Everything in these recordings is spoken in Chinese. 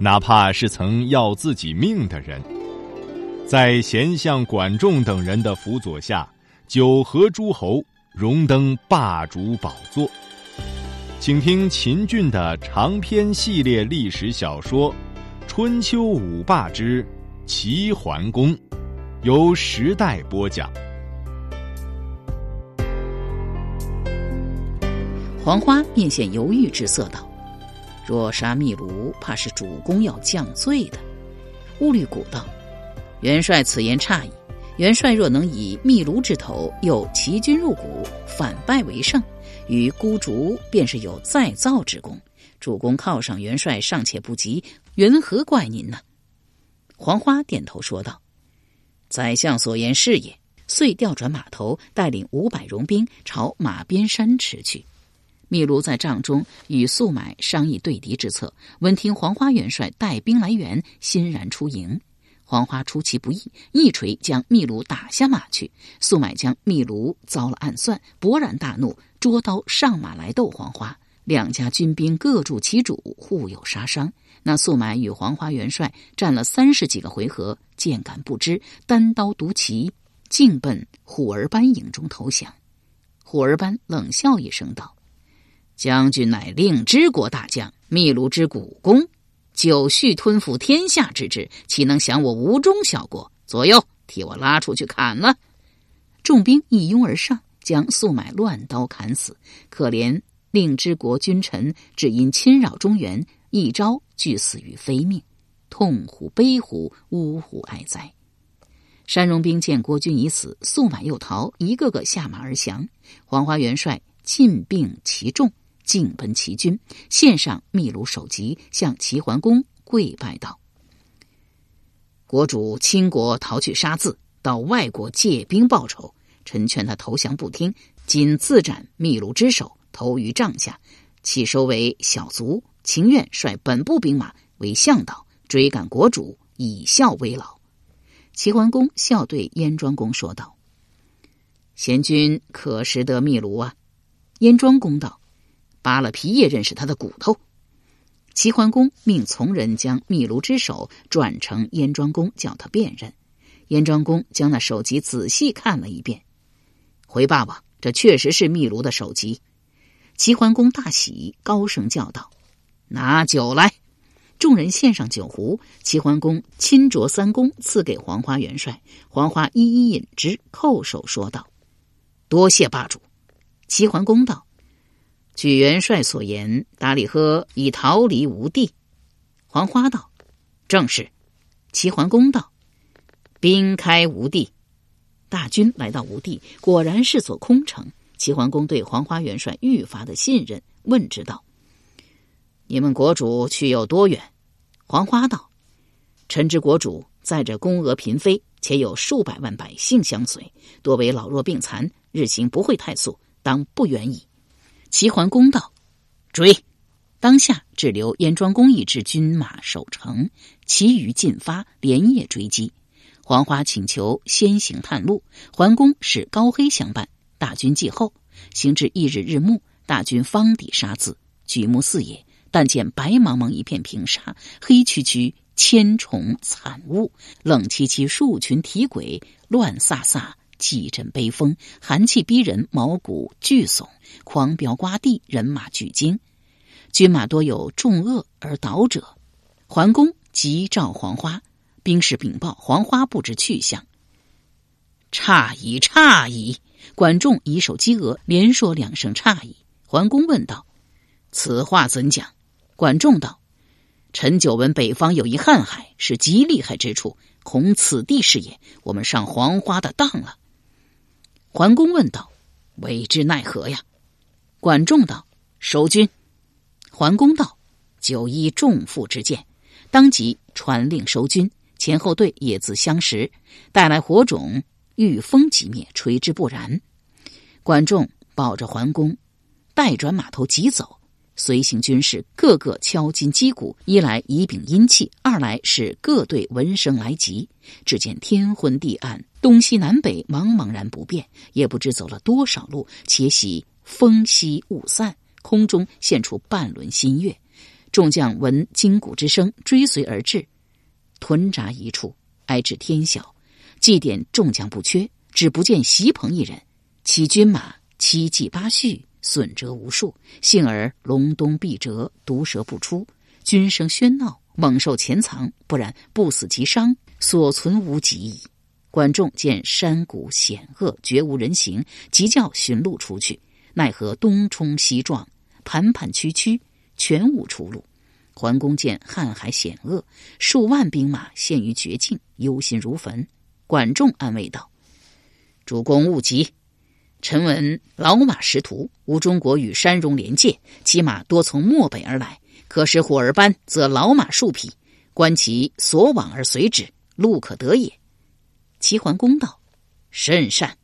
哪怕是曾要自己命的人，在贤相管仲等人的辅佐下，九合诸侯，荣登霸主宝座。请听秦俊的长篇系列历史小说《春秋五霸之齐桓公》，由时代播讲。黄花面现犹豫之色道。若杀密卢，怕是主公要降罪的。乌律古道：“元帅此言差矣。元帅若能以密卢之头诱齐军入谷，反败为胜，与孤竹便是有再造之功。主公犒赏元帅尚且不及，缘何怪您呢？”黄花点头说道：“宰相所言是也。”遂调转马头，带领五百戎兵朝马边山驰去。秘卢在帐中与素买商议对敌之策，闻听黄花元帅带兵来援，欣然出营。黄花出其不意，一锤将秘卢打下马去。素买将秘卢遭了暗算，勃然大怒，捉刀上马来斗黄花。两家军兵各助其主，互有杀伤。那素买与黄花元帅战了三十几个回合，渐感不支，单刀独骑，径奔虎儿班营中投降。虎儿班冷笑一声道。将军乃令之国大将，秘鲁之古公，久蓄吞服天下之志，岂能降我吴中小国？左右，替我拉出去砍了！众兵一拥而上，将素买乱刀砍死。可怜令之国君臣，只因侵扰中原，一朝俱死于非命，痛乎悲乎，呜呼哀哉！山戎兵见国君已死，素买又逃，一个个下马而降。黄花元帅尽并其众。进奔齐军，献上秘鲁首级，向齐桓公跪拜道：“国主倾国逃去杀字，到外国借兵报仇。臣劝他投降不听，仅自斩秘鲁之首，投于帐下，弃收为小卒，情愿率本部兵马为向导，追赶国主，以孝为老。”齐桓公笑对燕庄公说道：“贤君可识得秘鲁啊？”燕庄公道。扒了皮也认识他的骨头。齐桓公命从人将秘卢之首转成燕庄公，叫他辨认。燕庄公将那首级仔细看了一遍，回爸爸，这确实是秘卢的首级。齐桓公大喜，高声叫道：“拿酒来！”众人献上酒壶。齐桓公亲酌三公，赐给黄花元帅。黄花一一饮之，叩首说道：“多谢霸主。”齐桓公道。据元帅所言，达里喝已逃离吴地。黄花道：“正是。”齐桓公道：“兵开吴地。”大军来到吴地，果然是座空城。齐桓公对黄花元帅愈发的信任，问之道：“你们国主去有多远？”黄花道：“臣之国主载着宫娥嫔妃，且有数百万百姓相随，多为老弱病残，日行不会太速，当不远矣。”齐桓公道：“追！”当下只留燕庄公一支军马守城，其余进发，连夜追击。黄花请求先行探路，桓公使高黑相伴，大军继后。行至翌日日暮，大军方抵沙子，举目四野，但见白茫茫一片平沙，黑黢黢，千重惨雾，冷凄凄，数群体鬼，乱飒飒。几阵悲风，寒气逼人，毛骨俱悚；狂飙刮地，人马俱惊。军马多有重恶而倒者。桓公急召黄花，兵士禀报黄花不知去向。诧异，诧异！管仲以手击额，连说两声诧异。桓公问道：“此话怎讲？”管仲道：“臣久闻北方有一瀚海，是极厉害之处，恐此地是也。我们上黄花的当了。”桓公问道：“为之奈何呀？”管仲道：“守军。”桓公道：“久依仲父之见，当即传令收军，前后队也自相识，带来火种，遇风即灭，垂之不燃。管仲抱着桓公，带转马头急走。随行军士个个敲金击鼓，一来以禀阴气，二来是各队闻声来急。只见天昏地暗，东西南北茫茫然不变，也不知走了多少路。且喜风息雾散，空中现出半轮新月。众将闻金鼓之声，追随而至，屯扎一处，挨至天晓。祭奠众将不缺，只不见席鹏一人。其军马七骑八序。损折无数，幸而隆冬必折，毒蛇不出。军声喧闹，猛兽潜藏，不然不死即伤，所存无几矣。管仲见山谷险恶，绝无人行，急叫寻路出去。奈何东冲西撞，盘盘曲曲，全无出路。桓公见瀚海险恶，数万兵马陷于绝境，忧心如焚。管仲安慰道：“主公勿急。”臣闻老马识途，吴中国与山戎连界，骑马多从漠北而来。可使虎儿班，则老马数匹，观其所往而随之，路可得也。齐桓公道：“甚善。”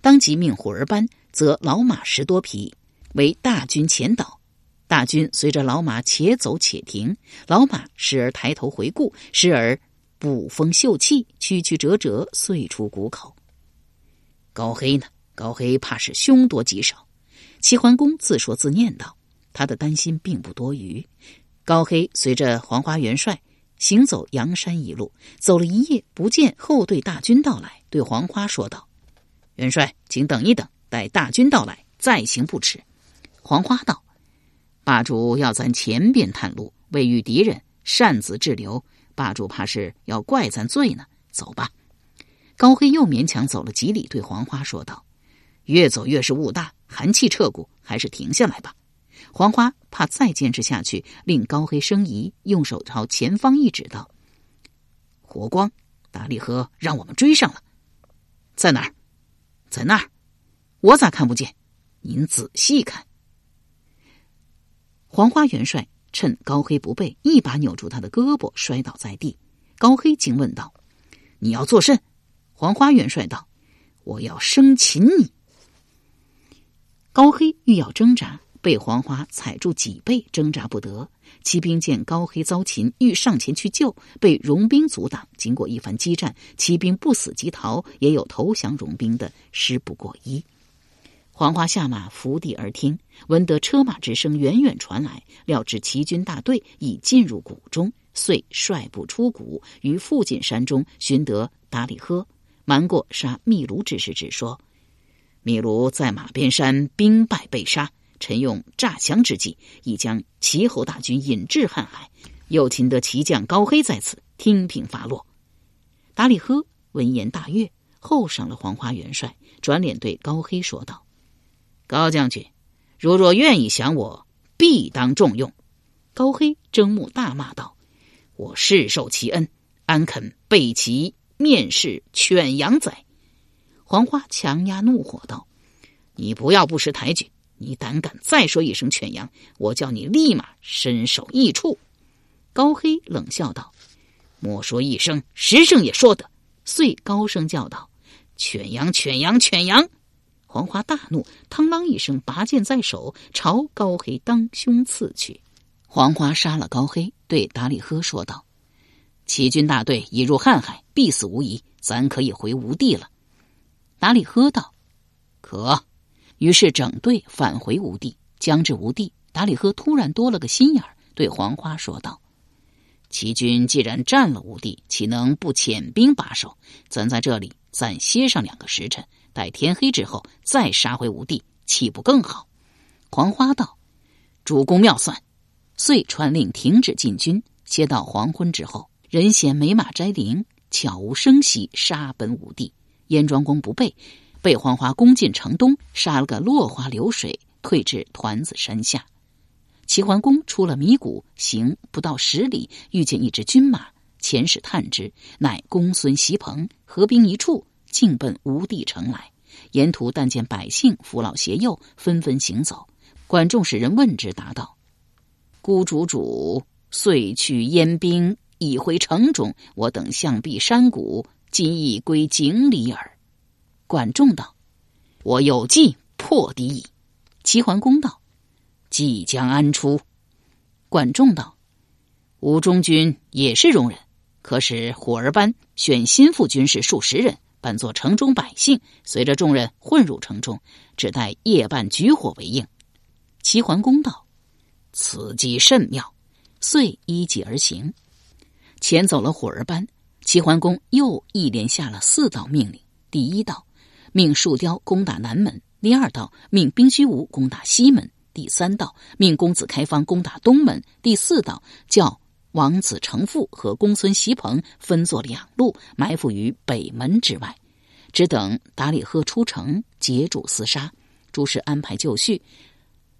当即命虎儿班，则老马十多匹，为大军前导。大军随着老马且走且停，老马时而抬头回顾，时而捕风嗅气，曲曲折折，遂出谷口。高黑呢？高黑怕是凶多吉少，齐桓公自说自念道：“他的担心并不多余。”高黑随着黄花元帅行走阳山一路，走了一夜，不见后队大军到来，对黄花说道：“元帅，请等一等，待大军到来再行不迟。”黄花道：“霸主要咱前边探路，未遇敌人，擅自滞留，霸主怕是要怪咱罪呢。走吧。”高黑又勉强走了几里，对黄花说道。越走越是雾大，寒气彻骨，还是停下来吧。黄花怕再坚持下去，令高黑生疑，用手朝前方一指道：“火光，达利河让我们追上了，在哪儿？在那儿，我咋看不见？您仔细看。”黄花元帅趁高黑不备，一把扭住他的胳膊，摔倒在地。高黑惊问道：“你要作甚？”黄花元帅道：“我要生擒你。”高黑欲要挣扎，被黄花踩住脊背，挣扎不得。骑兵见高黑遭擒，欲上前去救，被戎兵阻挡。经过一番激战，骑兵不死即逃，也有投降戎兵的，十不过一。黄花下马伏地而听，闻得车马之声远远传来，料知齐军大队已进入谷中，遂率部出谷，于附近山中寻得达里喝，瞒过杀秘卢之事，只说。米卢在马边山兵败被杀，臣用诈降之计，已将齐侯大军引至瀚海，又擒得齐将高黑在此，听凭发落。达里呵闻言大悦，厚赏了黄花元帅，转脸对高黑说道：“高将军，如若愿意降我，必当重用。”高黑睁目大骂道：“我世受其恩，安肯背其面试犬羊哉？”黄花强压怒火道：“你不要不识抬举！你胆敢再说一声犬羊，我叫你立马身首异处！”高黑冷笑道：“莫说一声，十声也说得。”遂高声叫道：“犬羊，犬羊，犬羊！”黄花大怒，嘡啷一声拔剑在手，朝高黑当胸刺去。黄花杀了高黑，对达里呵说道：“齐军大队已入瀚海，必死无疑，咱可以回吴地了。”达里喝道：“可。”于是整队返回吴地。将至吴地，达里赫突然多了个心眼儿，对黄花说道：“齐军既然占了吴地，岂能不遣兵把守？咱在这里暂歇上两个时辰，待天黑之后再杀回吴地，岂不更好？”黄花道：“主公妙算。”遂传令停止进军，歇到黄昏之后，人衔美马摘绫，悄无声息杀奔吴地。燕庄公不备，被黄华攻进城东，杀了个落花流水，退至团子山下。齐桓公出了迷谷，行不到十里，遇见一支军马，前使探之，乃公孙袭鹏，合兵一处，径奔吴地城来。沿途但见百姓扶老携幼，纷纷行走。管仲使人问之，答道：“孤主主遂去燕兵已回城中，我等向避山谷，今亦归井里耳。”管仲道：“我有计破敌矣。”齐桓公道：“计将安出？”管仲道：“吴中军也是戎人，可使虎儿班选心腹军士数十人，扮作城中百姓，随着众人混入城中，只待夜半举火为应。”齐桓公道：“此计甚妙。”遂依计而行。遣走了虎儿班，齐桓公又一连下了四道命令：第一道，命树雕攻打南门；第二道，命兵虚无攻打西门；第三道，命公子开方攻打东门；第四道，叫王子成父和公孙袭鹏分作两路，埋伏于北门之外，只等达里赫出城截住厮杀。诸事安排就绪。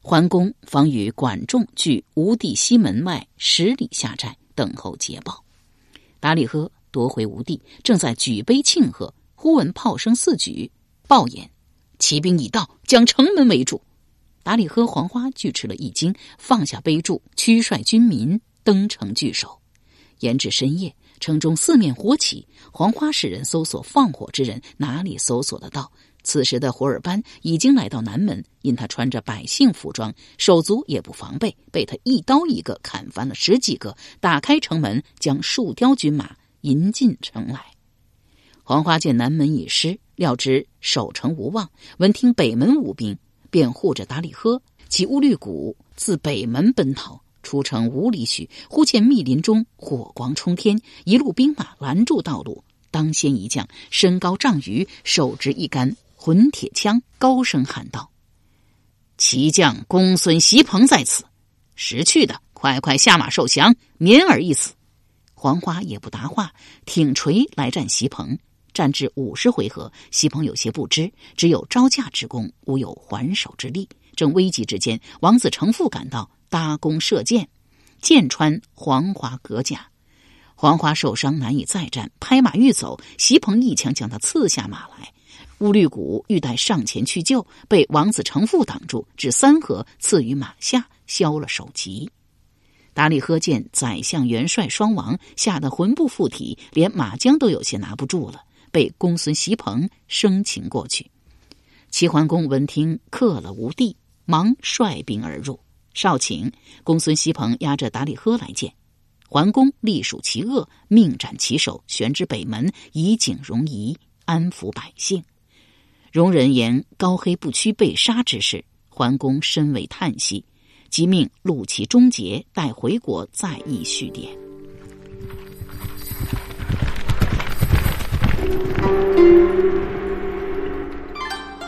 桓公方与管仲据吴地西门外十里下寨，等候捷报。达里呵夺回吴地，正在举杯庆贺，忽闻炮声四举，报言骑兵已到，将城门围住。达里呵、黄花俱吃了一惊，放下杯箸，驱率军民登城据守。延至深夜，城中四面火起，黄花使人搜索放火之人，哪里搜索得到？此时的胡尔班已经来到南门，因他穿着百姓服装，手足也不防备，被他一刀一个砍翻了十几个，打开城门，将树雕军马迎进城来。黄花见南门已失，料知守城无望，闻听北门无兵，便护着达里呵及乌律古自北门奔逃，出城五里许，忽见密林中火光冲天，一路兵马拦住道路。当先一将身高丈余，手执一杆。混铁枪高声喊道：“骑将公孙袭鹏在此，识趣的快快下马受降，免尔一死。”黄花也不答话，挺锤来战袭鹏。战至五十回合，席鹏有些不知，只有招架之功，无有还手之力。正危急之间，王子成父赶到，搭弓射箭，箭穿黄花革甲。黄花受伤难以再战，拍马欲走，席鹏一枪将他刺下马来。乌律古欲待上前去救，被王子成父挡住，至三合刺于马下，削了首级。达里呵见宰相元帅双亡，吓得魂不附体，连马缰都有些拿不住了，被公孙袭鹏生擒过去。齐桓公闻听克了吴地，忙率兵而入。少顷，公孙袭鹏押着达里呵来见桓公，隶属其恶，命斩其首，悬之北门，以警容夷，安抚百姓。容人言高黑不屈被杀之事，桓公深为叹息，即命录其终结，待回国再议续典。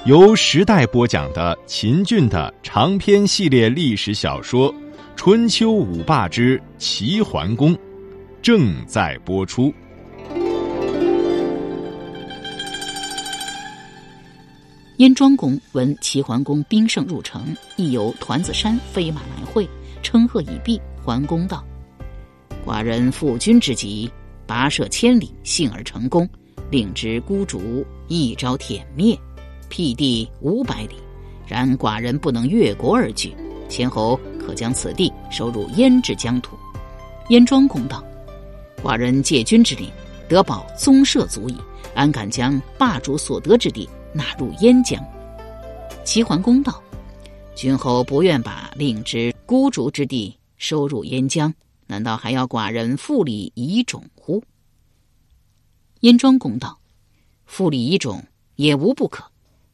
由时代播讲的秦俊的长篇系列历史小说《春秋五霸之齐桓公》，正在播出。燕庄公闻齐桓公兵胜入城，亦由团子山飞马来会，称贺已毕。桓公道：“寡人负君之急，跋涉千里，幸而成功，令之孤竹一朝殄灭，辟地五百里。然寡人不能越国而居，前侯可将此地收入燕之疆土。”燕庄公道：“寡人借君之令，得保宗社足矣，安敢将霸主所得之地？”纳入燕疆。齐桓公道：“君侯不愿把令之孤竹之地收入燕疆，难道还要寡人复礼以种乎？”燕庄公道：“复礼以种也无不可，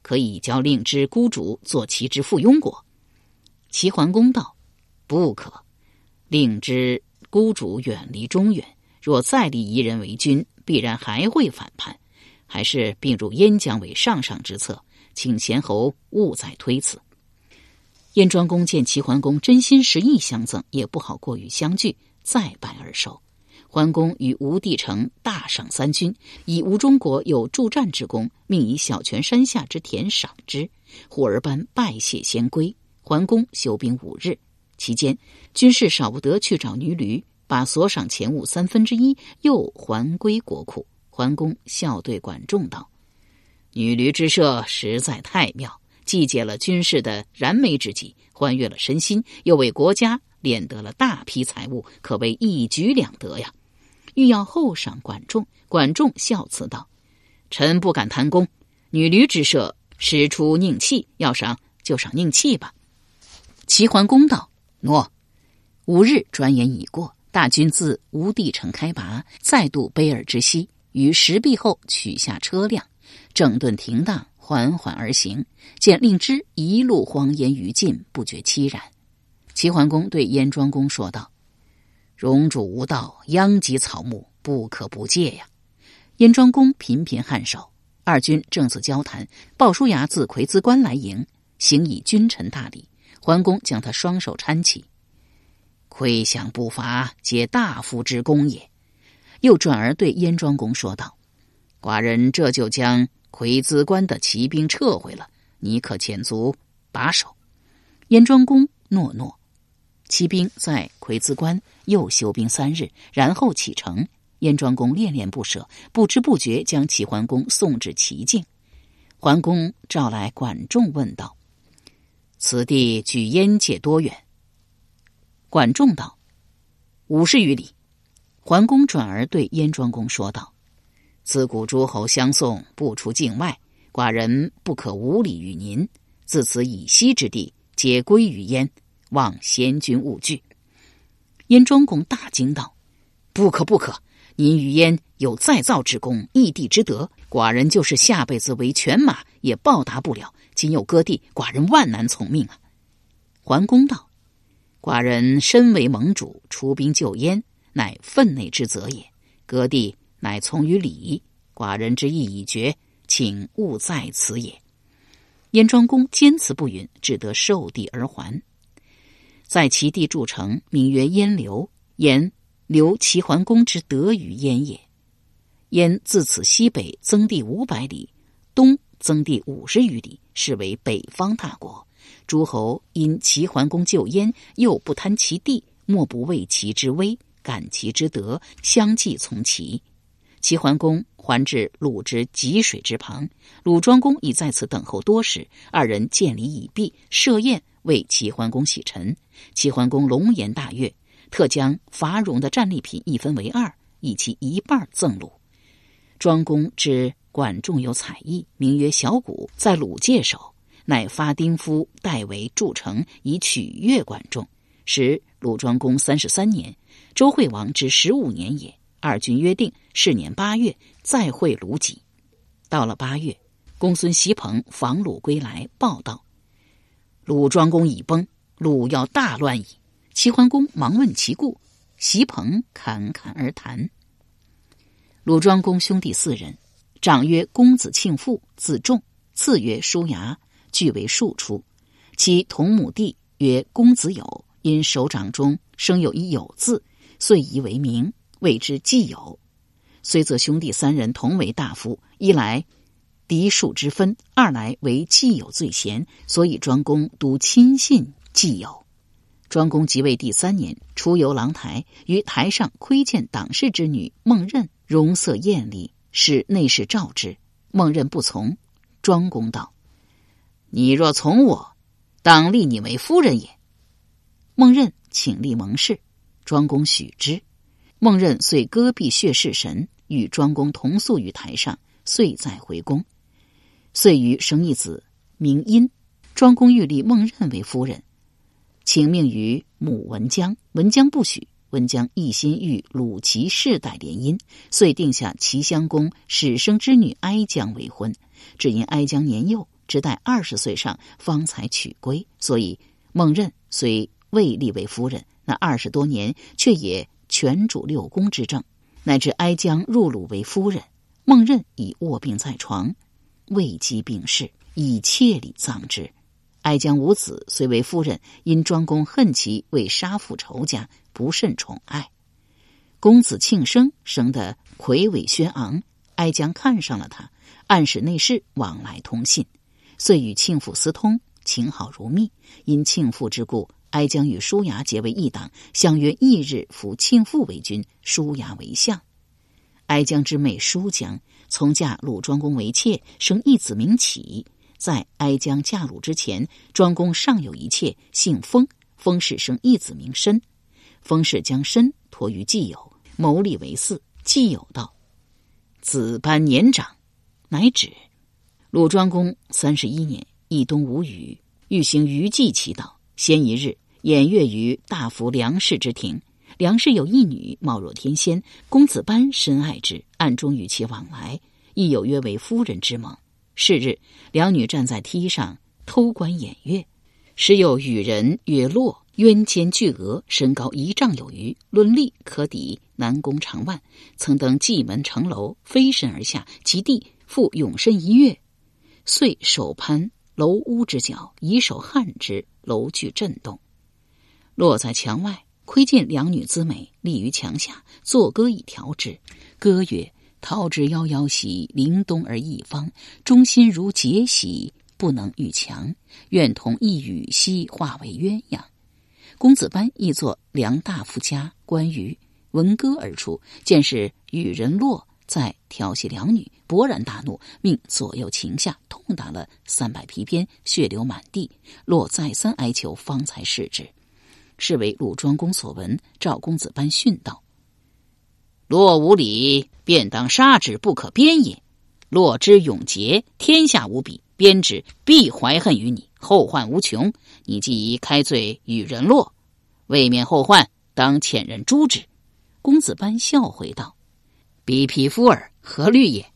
可以教令之孤主做其之附庸国。”齐桓公道：“不可，令之孤主远离中原，若再立夷人为君，必然还会反叛。”还是并入燕疆为上上之策，请贤侯勿再推辞。燕庄公见齐桓公真心实意相赠，也不好过于相拒，再拜而收。桓公与吴地城大赏三军，以吴中国有助战之功，命以小泉山下之田赏之。虎儿班拜谢先归。桓公休兵五日，期间军士少不得去找女驴，把所赏钱物三分之一又还归国库。桓公笑对管仲道：“女驴之射实在太妙，既解了军士的燃眉之急，欢悦了身心，又为国家敛得了大批财物，可谓一举两得呀！”欲要后赏管仲。管仲笑辞道：“臣不敢贪功，女驴之射，使出宁气，要赏就赏宁气吧。”齐桓公道：“诺。”五日转眼已过，大军自吴地城开拔，再渡卑尔之西，于石壁后取下车辆，整顿停当，缓缓而行。见令之一路荒烟余尽，不觉凄然。齐桓公对燕庄公说道：“荣主无道，殃及草木，不可不戒呀。”燕庄公频频颔首。二军正自交谈，鲍叔牙自葵兹关来迎，行以君臣大礼。桓公将他双手搀起，窥享不伐，皆大夫之功也。又转而对燕庄公说道：“寡人这就将葵兹关的骑兵撤回了，你可遣卒把守。”燕庄公诺诺。骑兵在葵兹关又休兵三日，然后启程。燕庄公恋恋不舍，不知不觉将齐桓公送至齐境。桓公召来管仲，问道：“此地距燕界多远？”管仲道：“五十余里。”桓公转而对燕庄公说道：“自古诸侯相送，不出境外，寡人不可无礼于您。自此以西之地，皆归于燕。”望贤君勿惧。燕庄公大惊道：“不可不可！您与燕有再造之功，异地之德，寡人就是下辈子为犬马也报答不了。今有割地，寡人万难从命啊！”桓公道：“寡人身为盟主，出兵救燕，乃分内之责也。割地乃从于礼，寡人之意已决，请勿在此也。”燕庄公坚持不允，只得受地而还。在其地筑城，名曰燕留。言留齐桓公之德于燕也。燕自此西北增地五百里，东增地五十余里，是为北方大国。诸侯因齐桓公救燕，又不贪其地，莫不畏其之威，感其之德，相继从齐。齐桓公还至鲁之济水之旁，鲁庄公已在此等候多时。二人见礼已毕，设宴。为齐桓公洗尘，齐桓公龙颜大悦，特将伐戎的战利品一分为二，以其一半赠鲁。庄公知管仲有才艺，名曰小鼓，在鲁界守，乃发丁夫代为筑城，以取悦管仲。时鲁庄公三十三年，周惠王之十五年也。二君约定，是年八月再会鲁己。到了八月，公孙袭彭访鲁归来，报道。鲁庄公已崩，鲁要大乱矣。齐桓公忙问其故，席鹏侃侃而谈。鲁庄公兄弟四人，长曰公子庆父，字仲；次曰叔牙，俱为庶出。其同母弟曰公子友，因手掌中生有一友字，遂以为名，谓之季友。虽则兄弟三人同为大夫，一来。嫡庶之分，二来为既有最贤，所以庄公独亲信既有。庄公即位第三年，出游郎台，于台上窥见党氏之女孟任，容色艳丽，使内侍召之。孟任不从。庄公道：“你若从我，当立你为夫人也。”孟任请立盟誓，庄公许之。孟任遂割臂血誓神，与庄公同宿于台上，遂再回宫。遂于生一子，名殷。庄公欲立孟任为夫人，请命于母文姜。文姜不许。文姜一心欲鲁齐世代联姻，遂定下齐襄公始生之女哀姜为婚。只因哀姜年幼，只待二十岁上方才娶归，所以孟任虽未立为夫人，那二十多年却也全主六宫之政，乃至哀姜入鲁为夫人，孟任已卧病在床。未及病逝，以妾礼葬之。哀姜无子，虽为夫人，因庄公恨其为杀父仇家，不甚宠爱。公子庆生生得魁伟轩昂，哀姜看上了他，暗使内侍往来通信，遂与庆父私通，情好如蜜。因庆父之故，哀姜与叔牙结为一党，相约翌日扶庆父为君，叔牙为相。哀姜之妹叔姜。从嫁鲁庄公为妾，生一子名启。在哀姜嫁鲁之前，庄公尚有一妾，姓封。封氏生一子名申。封氏将申托于季友，谋立为嗣。季有道：“子班年长，乃止。”鲁庄公三十一年，一冬无雨，欲行余祭祈祷。先一日，偃月于大夫梁氏之庭。梁氏有一女，貌若天仙，公子班深爱之，暗中与其往来，亦有约为夫人之盟。是日，两女站在梯上偷观演乐，时有羽人曰落，渊肩巨额，身高一丈有余，论力可抵南宫长万。曾登蓟门城楼，飞身而下，及地复永身一跃。遂手攀楼屋之角，以手撼之，楼具震动。落在墙外，窥见两女姿美，立于墙下，作歌以调之。歌曰：“桃之夭夭兮，凌冬而一方。忠心如结兮，不能御强。愿同一羽兮，化为鸳鸯。”公子班亦作梁大夫家关羽，闻歌而出，见是羽人洛。在调戏两女，勃然大怒，命左右擒下，痛打了三百皮鞭，血流满地。洛再三哀求，方才释之。是为鲁庄公所闻。赵公子班训道：“若无礼，便当杀之，不可鞭也。洛之勇节，天下无比，鞭之必怀恨于你，后患无穷。你既已开罪与人落，未免后患，当遣人诛之。”公子班笑回道。比匹夫尔，何虑也？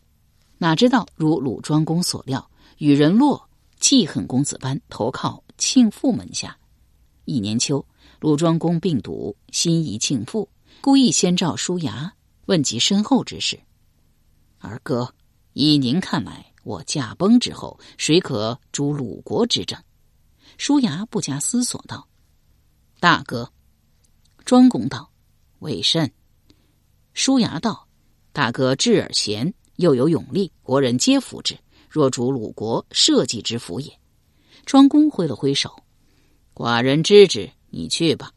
哪知道如鲁庄公所料，与人落记恨公子班，投靠庆父门下。一年秋，鲁庄公病笃，心仪庆父，故意先召叔牙，问及身后之事。二哥，依您看来，我驾崩之后，谁可主鲁国之政？叔牙不加思索道：“大哥。”庄公道：“为甚？”叔牙道。大哥智而贤，又有勇力，国人皆服之。若主鲁国，社稷之福也。庄公挥了挥手，寡人知之，你去吧。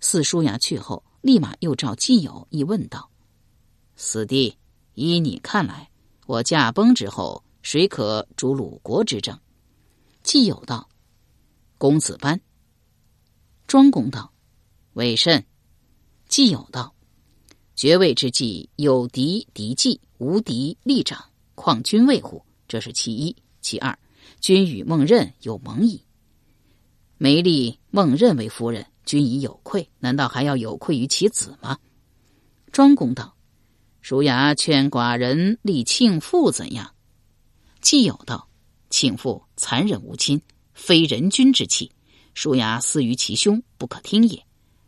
四叔牙去后，立马又召季友，一问道：“四弟，依你看来，我驾崩之后，谁可主鲁国之政？”季友道：“公子班。”庄公道：“为甚？”季友道。爵位之际，有敌敌计，无敌立长，况君位乎？这是其一。其二，君与孟任有盟矣。梅丽孟任为夫人，君已有愧，难道还要有愧于其子吗？庄公道：“叔牙劝寡人立庆父怎样？”季友道：“庆父残忍无亲，非人君之器。叔牙私于其兄，不可听也。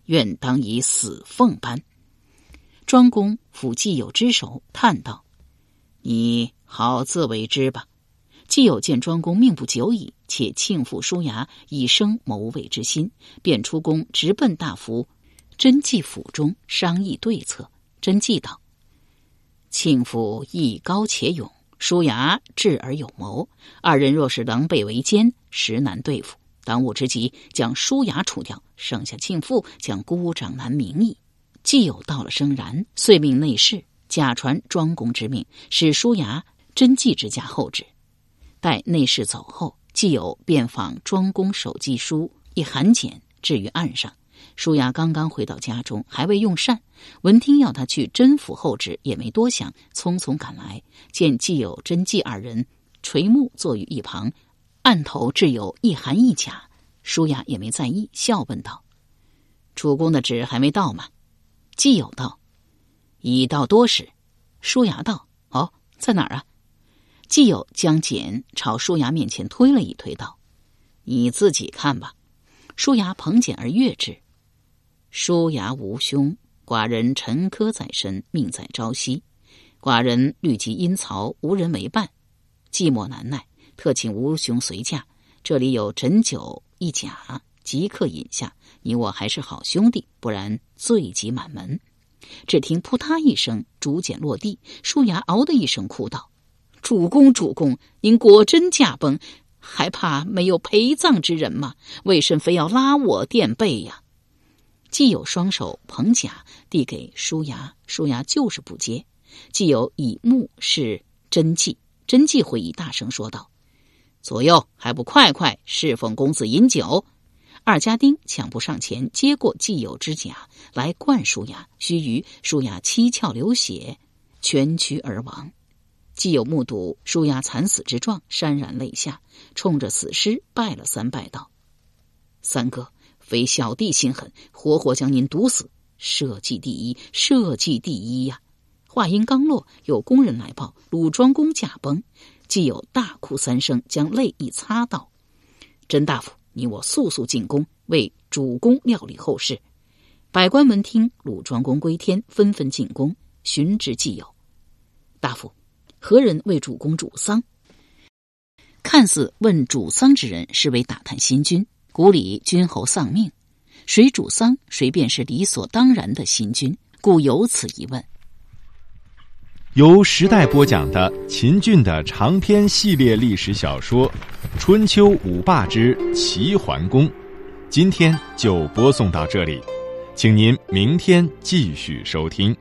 愿当以死奉班。”庄公抚季友之手，叹道：“你好自为之吧。”既有见庄公命不久矣，且庆父叔牙以生谋位之心，便出宫直奔大夫真纪府中商议对策。真纪道：“庆父艺高且勇，叔牙智而有谋，二人若是狼狈为奸，实难对付。当务之急，将叔牙除掉，剩下庆父将孤掌难鸣矣。”既有到了声然，遂命内侍假传庄公之命，使叔牙真纪之家后旨。待内侍走后，既有便访庄公手记书一函简置于案上。舒雅刚刚回到家中，还未用膳，闻听要他去甄府候旨，也没多想，匆匆赶来，见既有真纪二人垂目坐于一旁，案头置有一函一甲。舒雅也没在意，笑问道：“主公的旨还没到吗？”既有道：“已到多时。”舒雅道：“哦，在哪儿啊？”既有将简朝舒牙面前推了一推，道：“你自己看吧。”舒牙捧简而阅之。舒牙无兄，寡人沉疴在身，命在朝夕。寡人虑及阴曹，无人为伴，寂寞难耐，特请吴兄随驾。这里有诊酒一甲，即刻饮下。你我还是好兄弟，不然罪及满门。只听扑嗒一声，竹简落地，舒牙嗷的一声哭道：“主公，主公，您果真驾崩，还怕没有陪葬之人吗？为甚非要拉我垫背呀？”既有双手捧甲递给舒牙，舒牙就是不接。既有以目视真迹，真迹会议大声说道：“左右还不快快侍奉公子饮酒！”二家丁抢步上前，接过既有之甲来灌舒雅，须臾，舒雅七窍流血，全躯而亡。既有目睹舒雅惨死之状，潸然泪下，冲着死尸拜了三拜，道：“三哥，非小弟心狠，活活将您毒死。社稷第一，社稷第一呀！”话音刚落，有工人来报鲁庄公驾崩，既有大哭三声，将泪一擦，道：“甄大夫。”你我速速进宫，为主公料理后事。百官闻听，鲁庄公归天，纷纷进宫寻之。既有大夫，何人为主公主丧？看似问主丧之人，是为打探新君。古里君侯丧命，谁主丧，谁便是理所当然的新君，故有此一问。由时代播讲的秦俊的长篇系列历史小说《春秋五霸之齐桓公》，今天就播送到这里，请您明天继续收听。